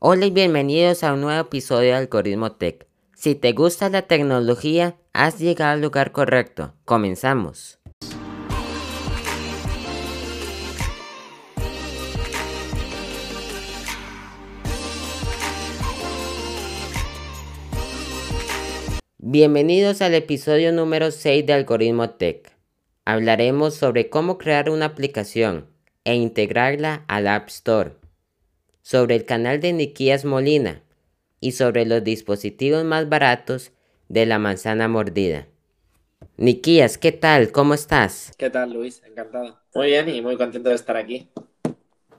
Hola y bienvenidos a un nuevo episodio de Algoritmo Tech. Si te gusta la tecnología, has llegado al lugar correcto. Comenzamos. Bienvenidos al episodio número 6 de Algoritmo Tech. Hablaremos sobre cómo crear una aplicación e integrarla al App Store sobre el canal de Nikias Molina y sobre los dispositivos más baratos de la manzana mordida. Nikias, ¿qué tal? ¿Cómo estás? ¿Qué tal, Luis? Encantado. Muy bien y muy contento de estar aquí.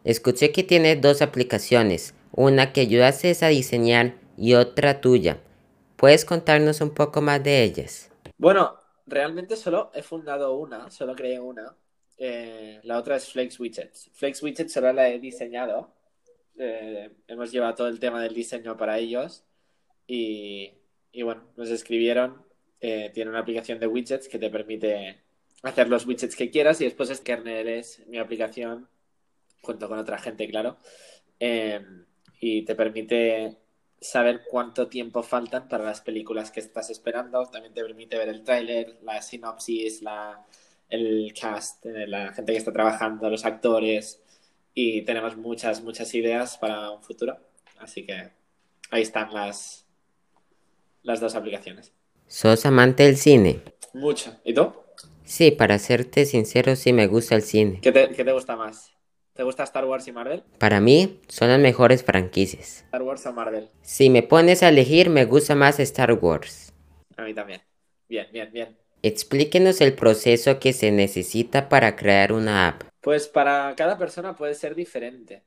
Escuché que tienes dos aplicaciones, una que ayudaste a diseñar y otra tuya. ¿Puedes contarnos un poco más de ellas? Bueno, realmente solo he fundado una, solo creé una. Eh, la otra es Flex Widgets. Flex Widgets solo la he diseñado eh, hemos llevado todo el tema del diseño para ellos y, bueno, nos escribieron, eh, tiene una aplicación de widgets que te permite hacer los widgets que quieras y después es kernel es mi aplicación junto con otra gente, claro, em, y te permite saber cuánto tiempo faltan para las películas que estás esperando, también te permite ver el tráiler, la sinopsis, la, el cast, eh, la gente que está trabajando, los actores, y tenemos muchas, muchas ideas para un futuro. Así que ahí están las, las dos aplicaciones. ¿Sos amante del cine? Mucho. ¿Y tú? Sí, para serte sincero, sí me gusta el cine. ¿Qué te, qué te gusta más? ¿Te gusta Star Wars y Marvel? Para mí, son las mejores franquicias. ¿Star Wars o Marvel? Si me pones a elegir, me gusta más Star Wars. A mí también. Bien, bien, bien. Explíquenos el proceso que se necesita para crear una app. Pues para cada persona puede ser diferente.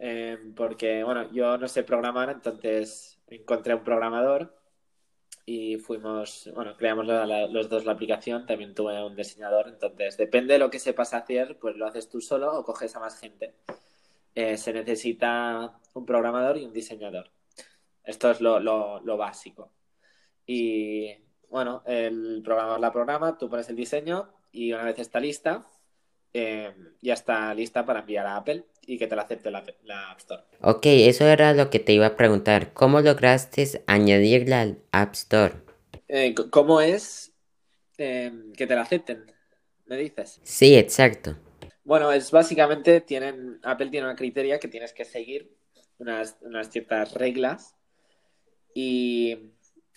Eh, porque, bueno, yo no sé programar, entonces encontré un programador y fuimos, bueno, creamos los dos la aplicación, también tuve un diseñador, entonces depende de lo que sepas hacer, pues lo haces tú solo o coges a más gente. Eh, se necesita un programador y un diseñador. Esto es lo, lo, lo básico. Y bueno, el programador la programa, tú pones el diseño y una vez está lista, eh, ya está lista para enviar a Apple y que te la acepte la, App Store. Ok, eso era lo que te iba a preguntar. ¿Cómo lograste añadirla al App Store? Eh, ¿Cómo es eh, que te la acepten? ¿Me dices? Sí, exacto. Bueno, es básicamente, tienen, Apple tiene una criteria que tienes que seguir, unas, unas ciertas reglas. Y,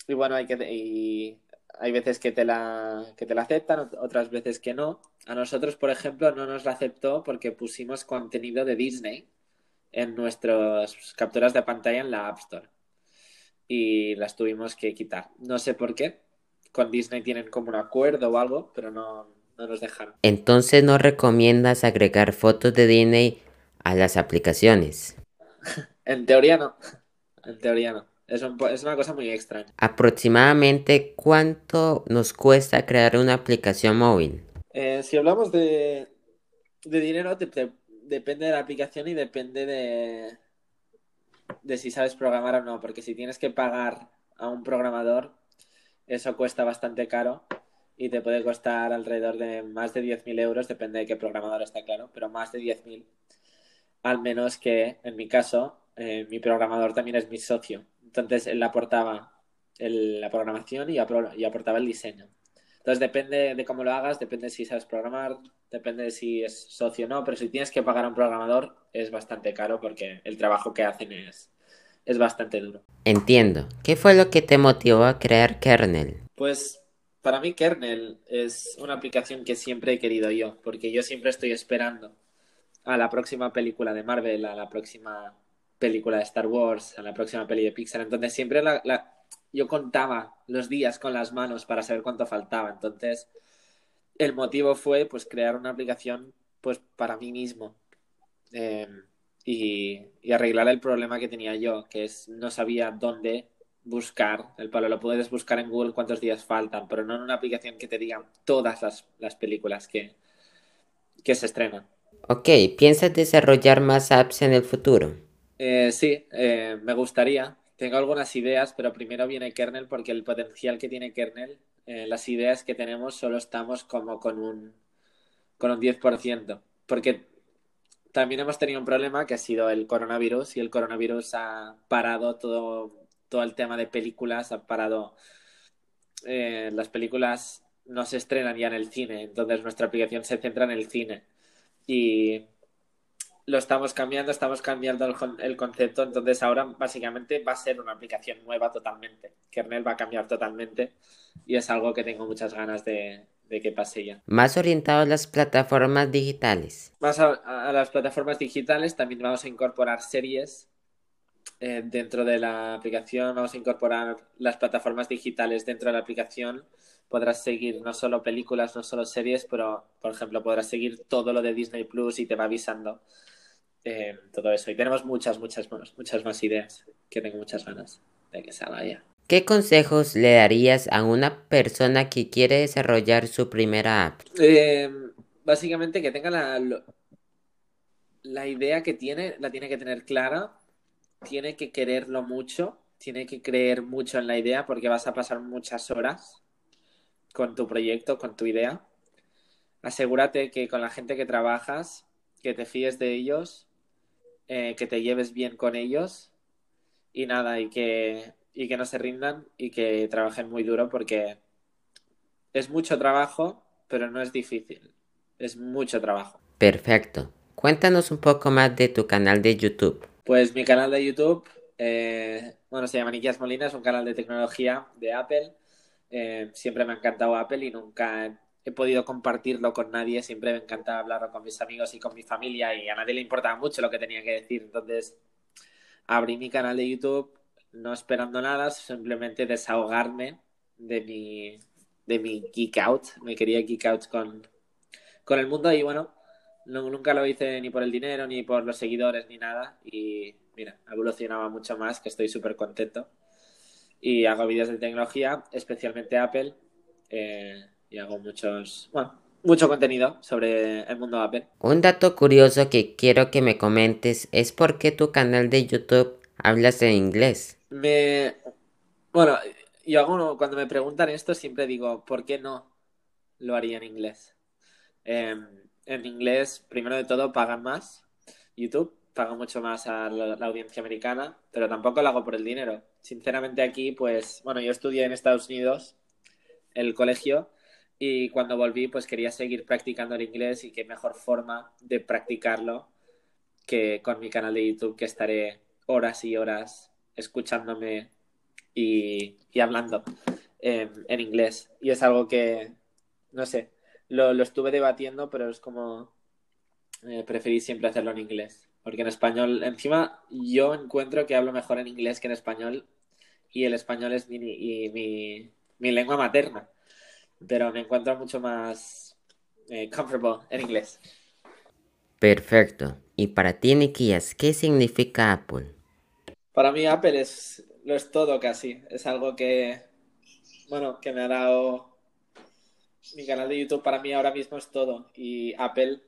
y bueno, hay que, y hay veces que te la, que te la aceptan, otras veces que no. A nosotros, por ejemplo, no nos la aceptó porque pusimos contenido de Disney en nuestras capturas de pantalla en la App Store. Y las tuvimos que quitar. No sé por qué. Con Disney tienen como un acuerdo o algo, pero no, no nos dejaron. Entonces, ¿no recomiendas agregar fotos de Disney a las aplicaciones? en teoría no. En teoría no. Es, una cosa muy extraña. Aproximadamente, ¿cuánto nos cuesta crear una aplicación móvil? Eh, si hablamos de, dinero, depende de la aplicación y depende de, de si sabes programar o no. Porque si tienes que pagar a un programador, eso cuesta bastante caro y te puede costar alrededor de más de 10.000 euros, depende de qué programador está claro, pero más de 10.000. Al menos que, en mi caso, eh, mi programador también es mi socio. Entonces él aportaba la programación y, aportaba el diseño. Entonces depende de cómo lo hagas, depende si sabes programar, depende de si es socio o no, pero si tienes que pagar a un programador es bastante caro porque el trabajo que hacen es, es bastante duro. Entiendo. ¿Qué fue lo que te motivó a crear Kernel? Pues para mí Kernel es una aplicación que siempre he querido yo, porque yo siempre estoy esperando a la próxima película de Marvel, a la próxima película de Star Wars, a la próxima peli de Pixar. Entonces siempre la, yo contaba los días con las manos para saber cuánto faltaba. Entonces el motivo fue pues crear una aplicación pues para mí mismo em, y, arreglar el problema que tenía yo, que es no sabía dónde buscar el palo. Lo puedes buscar en Google cuántos días faltan, pero no en una aplicación que te diga todas las, las películas que, que se estrenan. Ok, ¿piensas desarrollar más apps en el futuro? Eh, sí, eh, me gustaría. Tengo algunas ideas, pero primero viene kernel porque el potencial que tiene kernel, eh, las ideas que tenemos solo estamos como con un, con un 10%. Porque también hemos tenido un problema que ha sido el coronavirus y el coronavirus ha parado todo, todo el tema de películas, ha parado eh, las películas no se estrenan ya en el cine, entonces nuestra aplicación se centra en el cine y lo estamos cambiando, estamos cambiando el, el, concepto, entonces ahora básicamente va a ser una aplicación nueva totalmente. Kernel va a cambiar totalmente y es algo que tengo muchas ganas de, de que pase ya. Más orientado a las plataformas digitales. Más a, a las plataformas digitales también vamos a incorporar series eh, dentro de la aplicación, vamos a incorporar las plataformas digitales dentro de la aplicación. Podrás seguir no solo películas, no solo series, pero por ejemplo podrás seguir todo lo de Disney Plus y te va avisando eh, todo eso. Y tenemos muchas, muchas, muchas más ideas que tengo muchas ganas de que salga ya. ¿Qué consejos le darías a una persona que quiere desarrollar su primera app? Eh, básicamente que tenga la, la idea que tiene, la tiene que tener clara, tiene que quererlo mucho, tiene que creer mucho en la idea porque vas a pasar muchas horas con tu proyecto, con tu idea. Asegúrate que con la gente que trabajas, que te fíes de ellos, eh, que te lleves bien con ellos y nada, y que, y que no se rindan y que trabajen muy duro porque es mucho trabajo, pero no es difícil. Es mucho trabajo. Perfecto. Cuéntanos un poco más de tu canal de YouTube. Pues mi canal de YouTube, eh, bueno, se llama Nikias Molina, es un canal de tecnología de Apple. Eh, siempre me ha encantado Apple y nunca he podido compartirlo con nadie. Siempre me encanta hablarlo con mis amigos y con mi familia y a nadie le importaba mucho lo que tenía que decir. Entonces, abrí mi canal de YouTube no esperando nada, simplemente desahogarme de mi, de mi geek out. Me quería geek out con, con el mundo y bueno, no, nunca lo hice ni por el dinero, ni por los seguidores, ni nada. Y mira, evolucionaba mucho más, que estoy súper contento. Y hago vídeos de tecnología, especialmente Apple. Eh, y hago muchos, bueno, mucho contenido sobre el mundo Apple. Un dato curioso que quiero que me comentes es por qué tu canal de YouTube hablas en inglés. Me... Bueno, yo hago, cuando me preguntan esto siempre digo, ¿por qué no lo haría en inglés? Eh, en inglés, primero de todo, pagan más. YouTube paga mucho más a la, audiencia americana, pero tampoco lo hago por el dinero. Sinceramente aquí, pues, bueno, yo estudié en Estados Unidos, el colegio, y cuando volví, pues quería seguir practicando el inglés y qué mejor forma de practicarlo que con mi canal de YouTube, que estaré horas y horas escuchándome y, hablando en inglés. Y es algo que, no sé, lo, lo estuve debatiendo, pero es como eh, preferí siempre hacerlo en inglés. Porque en español, encima yo encuentro que hablo mejor en inglés que en español y el español es mi, y mi, mi lengua materna. Pero me encuentro mucho más eh, comfortable en inglés. Perfecto. Y para ti, Nikias, ¿qué significa Apple? Para mí Apple es, lo es todo casi. Es algo que, bueno, que me ha dado mi canal de YouTube para mí ahora mismo es todo. Y Apple,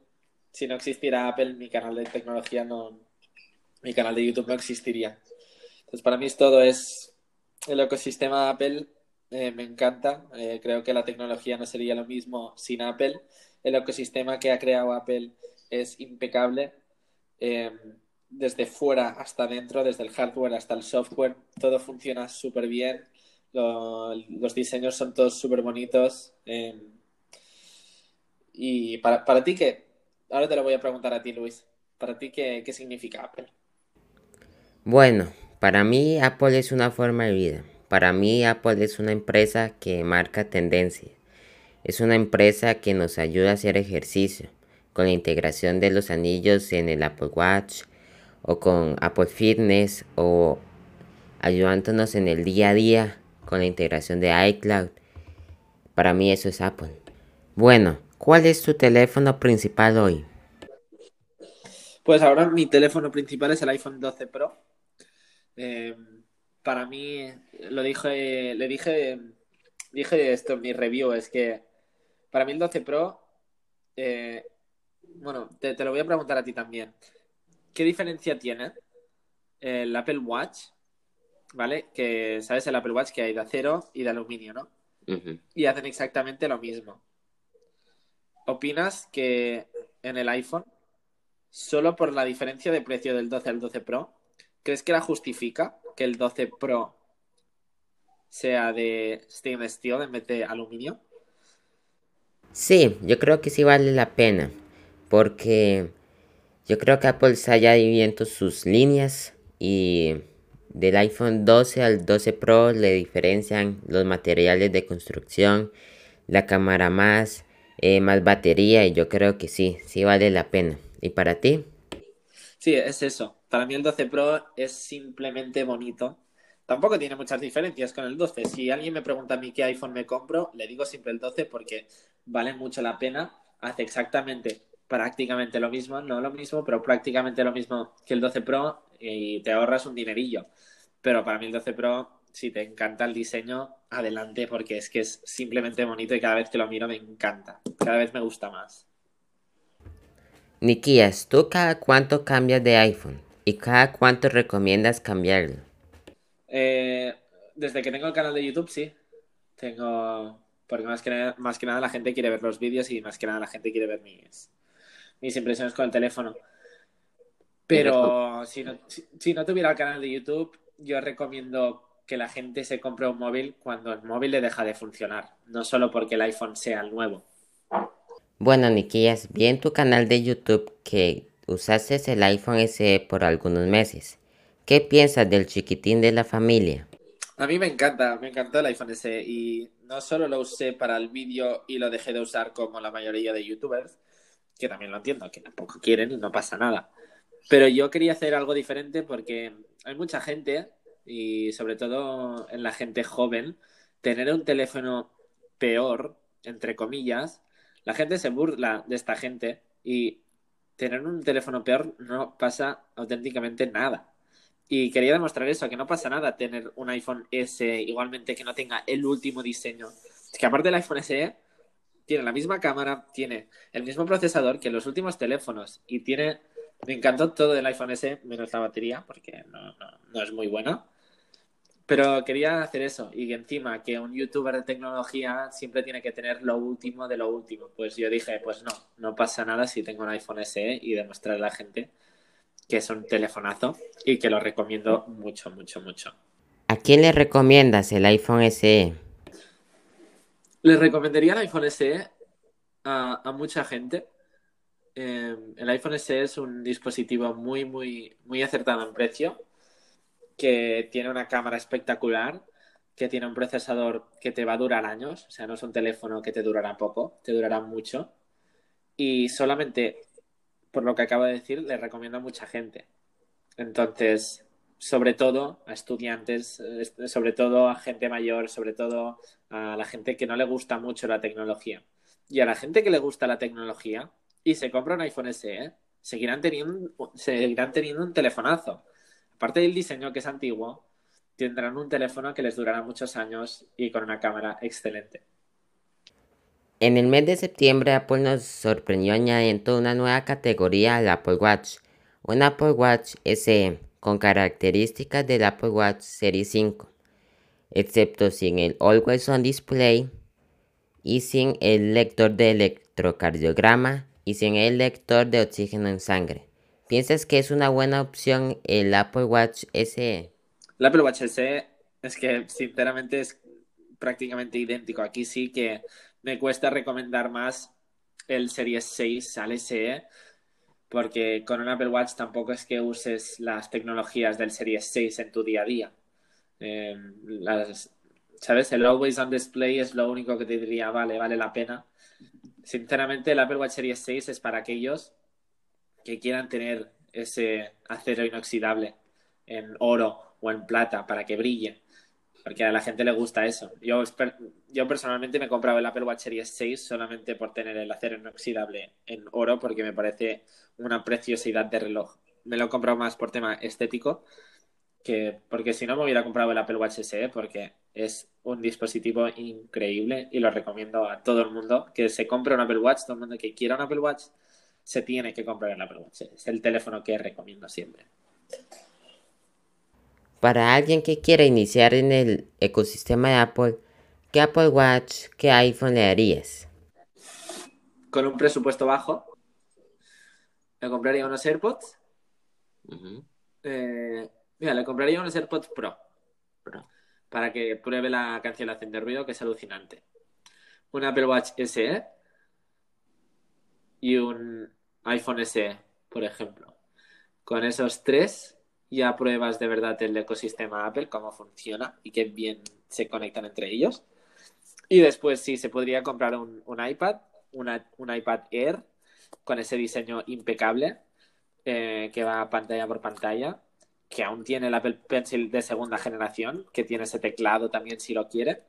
si no existiera Apple, mi canal de tecnología no. Mi canal de YouTube no existiría. Entonces, para mí es todo. Es el ecosistema de Apple. Eh, me encanta. Eh, creo que la tecnología no sería lo mismo sin Apple. El ecosistema que ha creado Apple es impecable. Eh, desde fuera hasta dentro, desde el hardware hasta el software, todo funciona súper bien los diseños son todos súper bonitos. Y para, para ti, ¿qué? Ahora te lo voy a preguntar a ti, Luis. ¿Para ti qué, qué significa Apple? Bueno, para mí Apple es una forma de vida. Para mí Apple es una empresa que marca tendencia. Es una empresa que nos ayuda a hacer ejercicio con la integración de los anillos en el Apple Watch o con Apple Fitness o ayudándonos en el día a día con la integración de iCloud. Para mí eso es Apple. Bueno, ¿cuál es tu teléfono principal hoy? Pues ahora mi teléfono principal es el iPhone 12 Pro. Eh, para mí, lo dije, le dije, dije esto en mi review, es que para mí el 12 Pro, eh, bueno, te, te, lo voy a preguntar a ti también. ¿Qué diferencia tiene el Apple Watch ¿vale? Que sabes el Apple Watch que hay de acero y de aluminio, ¿no? Y hacen exactamente lo mismo. ¿Opinas que en el iPhone solo por la diferencia de precio del 12 al 12 Pro, ¿crees que la justifica que el 12 Pro sea de stainless steel en vez de aluminio? Sí, yo creo que sí vale la pena, porque yo creo que Apple está ya dividiendo sus líneas y del iPhone 12 al 12 Pro le diferencian los materiales de construcción, la cámara más, eh, más batería y yo creo que sí, sí vale la pena. ¿Y para ti? Sí, es eso. Para mí el 12 Pro es simplemente bonito. Tampoco tiene muchas diferencias con el 12. Si alguien me pregunta a mí qué iPhone me compro, le digo siempre el 12 porque vale mucho la pena. Hace exactamente, prácticamente lo mismo, no lo mismo, pero prácticamente lo mismo que el 12 Pro y te ahorras un dinerillo. Pero para mí el 12 Pro, si te encanta el diseño, adelante porque es que es simplemente bonito y cada vez que lo miro me encanta. Cada vez me gusta más. Nikias, ¿tú cada cuánto cambias de iPhone? ¿Y cada cuánto recomiendas cambiarlo? Eh, desde que tengo el canal de YouTube, sí. Tengo. Porque más que, nada, más que nada la gente quiere ver los vídeos y más que nada la gente quiere ver mis, mis impresiones con el teléfono. Pero si no, si no tuviera el canal de YouTube, yo recomiendo que la gente se compre un móvil cuando el móvil le deja de funcionar, no solo porque el iPhone sea el nuevo. Bueno, Niquillas, vi en tu canal de YouTube que usaste el iPhone SE por algunos meses. ¿Qué piensas del chiquitín de la familia? A mí me encanta, me encantó el iPhone SE y no solo lo usé para el vídeo y lo dejé de usar como la mayoría de youtubers, que también lo entiendo, que tampoco quieren y no pasa nada. Pero yo quería hacer algo diferente porque hay mucha gente, y sobre todo en la gente joven, tener un teléfono peor, entre comillas, la gente se burla de esta gente y tener un teléfono peor no pasa auténticamente nada. Y quería demostrar eso, que no pasa nada tener un iPhone S igualmente que no tenga el último diseño. Que aparte del iPhone SE tiene la misma cámara, tiene el mismo procesador que los últimos teléfonos y tiene... Me encantó todo del iPhone S menos la batería porque no, no es muy buena. Pero quería hacer eso y encima que un youtuber de tecnología siempre tiene que tener lo último de lo último. Pues yo dije, pues no, no pasa nada si tengo un iPhone SE y demostrarle a la gente que es un telefonazo y que lo recomiendo mucho, mucho, mucho. ¿A quién le recomiendas el iPhone SE? Le recomendaría el iPhone SE a, mucha gente. Eh, el iPhone SE es un dispositivo muy, muy, muy acertado en precio que tiene una cámara espectacular, que tiene un procesador que te va a durar años, o sea, no es un teléfono que te durará poco, te durará mucho. Y solamente, por lo que acabo de decir, le recomiendo a mucha gente. Entonces, sobre todo a estudiantes, sobre todo a gente mayor, sobre todo a la gente que no le gusta mucho la tecnología. Y a la gente que le gusta la tecnología y se compra un iPhone SE, seguirán teniendo, seguirán teniendo un telefonazo aparte del diseño que es antiguo, tendrán un teléfono que les durará muchos años y con una cámara excelente. En el mes de septiembre Apple nos sorprendió añadiendo una nueva categoría al Apple Watch, un Apple Watch SE con características del Apple Watch Series 5, excepto sin el Always On Display y sin el lector de electrocardiograma y sin el lector de oxígeno en sangre. ¿Piensas que es una buena opción el Apple Watch SE? El Apple Watch SE es que sinceramente es prácticamente idéntico. Aquí sí que me cuesta recomendar más el Series 6 al SE porque con un Apple Watch tampoco es que uses las tecnologías del Series 6 en tu día a día. Em, ¿Sabes? El Always on Display es lo único que te diría, vale, vale la pena. Sinceramente, el Apple Watch Series 6 es para aquellos que quieran tener ese acero inoxidable en oro o en plata para que brille. Porque a la gente le gusta eso. Yo, yo personalmente me he comprado el Apple Watch Series 6 solamente por tener el acero inoxidable en oro porque me parece una preciosidad de reloj. Me lo he comprado más por tema estético que porque si no me hubiera comprado el Apple Watch SE porque es un dispositivo increíble y lo recomiendo a todo el mundo que se compre un Apple Watch, todo el mundo que quiera un Apple Watch se tiene que comprar el Apple Watch. Es el teléfono que recomiendo siempre. Para alguien que quiera iniciar en el ecosistema de Apple, ¿qué Apple Watch, qué iPhone le darías? Con un presupuesto bajo, le compraría unos AirPods. Eh, mira, le compraría unos AirPods Pro Pro. para que pruebe la cancelación de ruido, que es alucinante. Un Apple Watch SE y un iPhone SE, por ejemplo. Con esos tres ya pruebas de verdad el ecosistema Apple, cómo funciona y qué bien se conectan entre ellos. Y después sí, se podría comprar un, un iPad, un iPad Air, con ese diseño impecable, eh, que va pantalla por pantalla, que aún tiene el Apple Pencil de segunda generación, que tiene ese teclado también si lo quiere.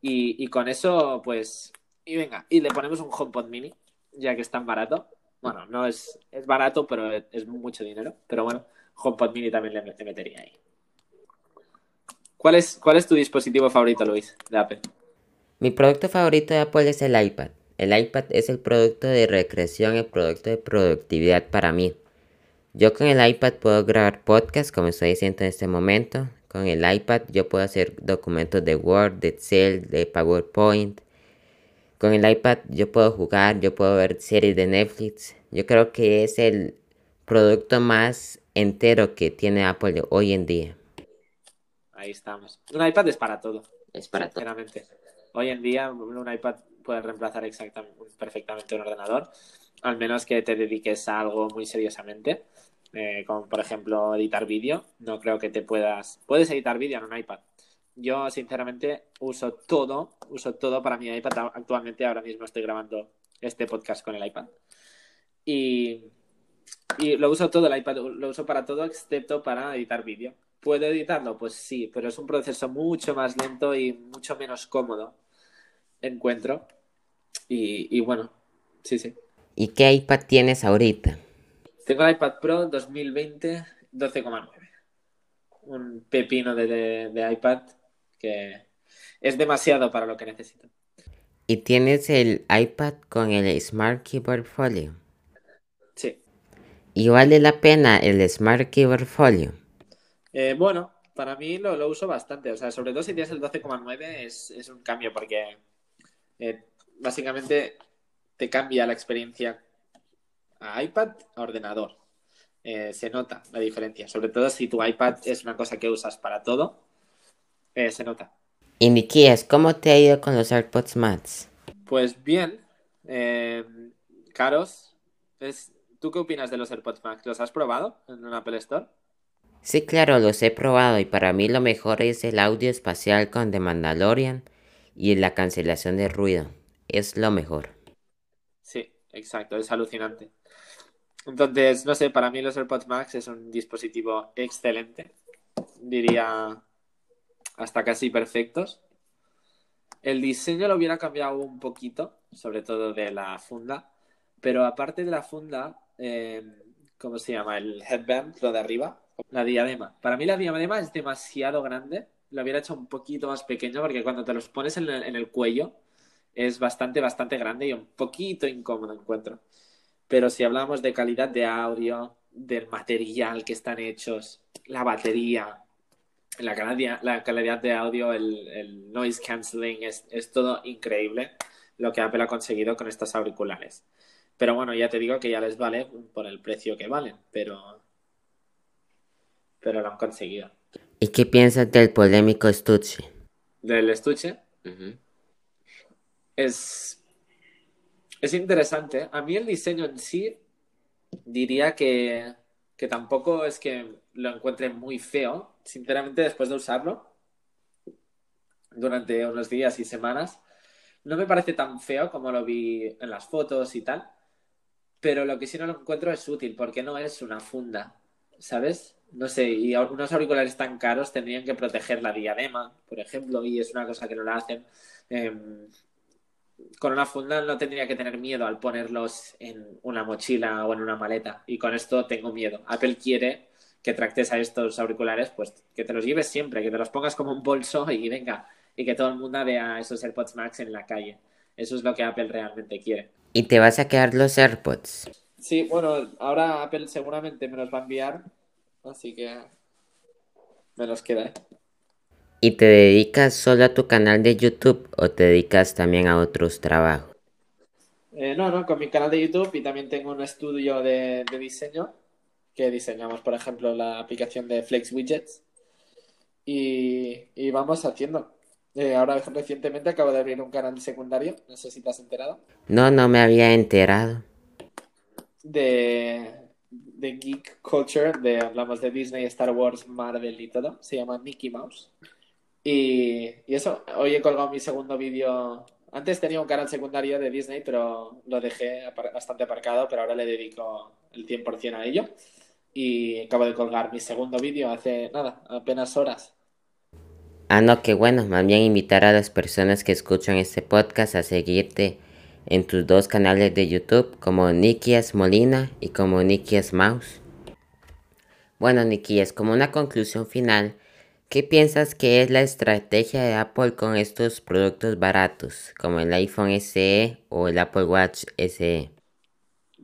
Y, y con eso, pues, y venga, y le ponemos un HomePod mini, ya que es tan barato. Bueno, no es, es barato, pero es, mucho dinero. Pero bueno, HomePod mini también le, metería ahí. ¿Cuál es, ¿Cuál es tu dispositivo favorito, Luis, de Apple? Mi producto favorito de Apple es el iPad. El iPad es el producto de recreación, el producto de productividad para mí. Yo con el iPad puedo grabar podcast como estoy haciendo en este momento. Con el iPad yo puedo hacer documentos de Word, de Excel, de PowerPoint. Con el iPad yo puedo jugar, yo puedo ver series de Netflix. Yo creo que es el producto más entero que tiene Apple hoy en día. Ahí estamos. Un iPad es para todo. Es para todo. Sinceramente. Hoy en día un iPad puede reemplazar exactamente, perfectamente un ordenador, al menos que te dediques a algo muy seriosamente, eh, como por ejemplo editar vídeo. No creo que te puedas... Puedes editar vídeo en un iPad. Yo sinceramente uso todo, uso todo para mi iPad. Actualmente ahora mismo estoy grabando este podcast con el iPad. Y, y lo uso todo, el iPad lo uso para todo excepto para editar vídeo. ¿Puedo editarlo? Pues sí, pero es un proceso mucho más lento y mucho menos cómodo, encuentro. Y, y bueno, sí, sí. ¿Y qué iPad tienes ahorita? Tengo el iPad Pro 2020 12,9. Un pepino de, de, de iPad que es demasiado para lo que necesito. ¿Y tienes el iPad con el Smart Keyboard Folio? Sí. ¿Y vale la pena el Smart Keyboard Folio? Eh, bueno, para mí lo, lo, uso bastante. O sea, sobre todo si tienes el 12,9 es, es, un cambio porque eh, básicamente te cambia la experiencia a iPad a ordenador. Eh, se nota la diferencia. Sobre todo si tu iPad es una cosa que usas para todo, eh, se nota. Y Nikias, ¿cómo te ha ido con los AirPods Max? Pues bien, eh, caros. Es, ¿Tú qué opinas de los AirPods Max? ¿Los has probado en un Apple Store? Sí, claro, los he probado y para mí lo mejor es el audio espacial con The Mandalorian y la cancelación de ruido. Es lo mejor. Sí, exacto, es alucinante. Entonces, no sé, para mí los AirPods Max es un dispositivo excelente. Diría hasta casi perfectos. El diseño lo hubiera cambiado un poquito, sobre todo de la funda. Pero aparte de la funda, eh, ¿cómo se llama? El headband, lo de arriba, la diadema. Para mí la diadema es demasiado grande. Lo hubiera hecho un poquito más pequeño porque cuando te los pones en el, en el cuello es bastante, bastante grande y un poquito incómodo encuentro. Pero si hablamos de calidad de audio, del material que están hechos, la batería, la calidad, la calidad de audio, el, el noise cancelling, es, es, todo increíble lo que Apple ha conseguido con estos auriculares. Pero bueno, ya te digo que ya les vale por el precio que valen, pero, pero lo han conseguido. ¿Y qué piensas del polémico estuche? ¿Del estuche? Uh -huh. Es, es interesante. A mí el diseño en sí diría que, que tampoco es que lo encuentre muy feo. Sinceramente, después de usarlo durante unos días y semanas, no me parece tan feo como lo vi en las fotos y tal. Pero lo que sí no lo encuentro es útil, porque no es una funda, ¿sabes? No sé, y algunos auriculares tan caros tendrían que proteger la diadema, por ejemplo, y es una cosa que no la hacen. Eh, con una funda no tendría que tener miedo al ponerlos en una mochila o en una maleta. Y con esto tengo miedo. Apple quiere que tractes a estos auriculares, pues que te los lleves siempre, que te los pongas como un bolso y venga, y que todo el mundo vea esos AirPods Max en la calle. Eso es lo que Apple realmente quiere. ¿Y te vas a quedar los AirPods? Sí, bueno, ahora Apple seguramente me los va a enviar, así que me los queda. ¿Y te dedicas solo a tu canal de YouTube o te dedicas también a otros trabajos? Eh, no, no, con mi canal de YouTube y también tengo un estudio de, de diseño que diseñamos, por ejemplo, la aplicación de Flex Widgets y, y vamos haciendo. Eh, ahora recientemente acabo de abrir un canal secundario, no sé si te has enterado, No, no me había enterado. de, de geek culture, de hablamos de Disney, Star Wars, Marvel y todo. Se llama Mickey Mouse. Y, y eso, hoy he colgado mi segundo vídeo. Antes tenía un canal secundario de Disney, pero lo dejé bastante aparcado, pero ahora le dedico el 100% a ello. Y acabo de colgar mi segundo vídeo hace nada, apenas horas. Ah, no, qué bueno. Más bien invitar a las personas que escuchan este podcast a seguirte en tus dos canales de YouTube, como Nikias Molina y como Nikias Mouse. Bueno, Nikias, como una conclusión final, ¿qué piensas que es la estrategia de Apple con estos productos baratos, como el iPhone SE o el Apple Watch? SE?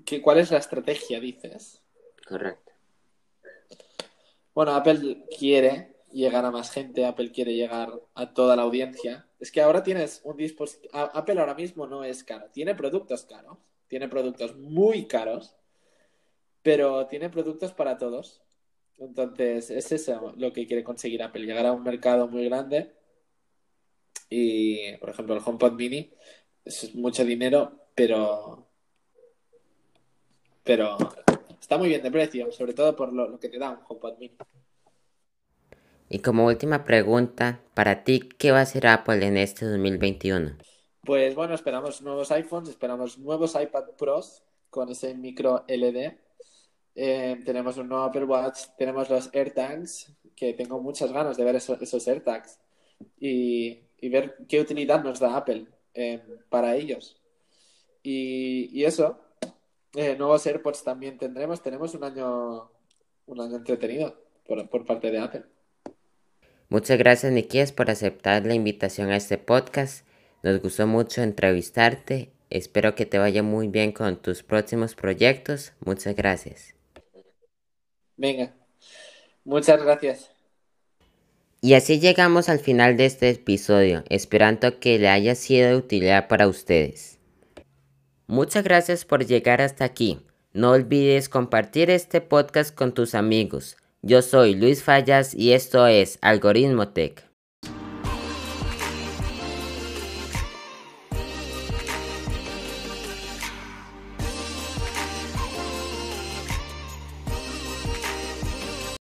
¿Qué, ¿Cuál es la estrategia, dices? Correcto. Bueno, Apple quiere llegar a más gente, Apple quiere llegar a toda la audiencia. Es que ahora tienes un dispositivo. Apple ahora mismo no es caro. Tiene productos caros, tiene productos muy caros, pero tiene productos para todos. Entonces, es eso lo que quiere conseguir Apple, llegar a un mercado muy grande. Y, por ejemplo, el HomePod Mini es mucho dinero, pero pero está muy bien de precio, sobre todo por lo, lo que te da un HomePod Mini. Y como última pregunta, para ti, ¿qué va a hacer Apple en este 2021? Pues bueno, esperamos nuevos iPhones, esperamos nuevos iPad Pros con ese micro LED. Eh, tenemos un nuevo Apple Watch, tenemos los AirTags, que tengo muchas ganas de ver eso- esos AirTags y, y ver qué utilidad nos da Apple eh, para ellos. Y, y eso, eh, nuevos AirPods también tendremos. Tenemos un año, un año entretenido por, por parte de Apple. Muchas gracias, Nikias, por aceptar la invitación a este podcast. Nos gustó mucho entrevistarte. Espero que te vaya muy bien con tus próximos proyectos. Muchas gracias. Venga, muchas gracias. Y así llegamos al final de este episodio, esperando que le haya sido de utilidad para ustedes. Muchas gracias por llegar hasta aquí. No olvides compartir este podcast con tus amigos. Yo soy Luis Fallas y esto es Algoritmo Tech.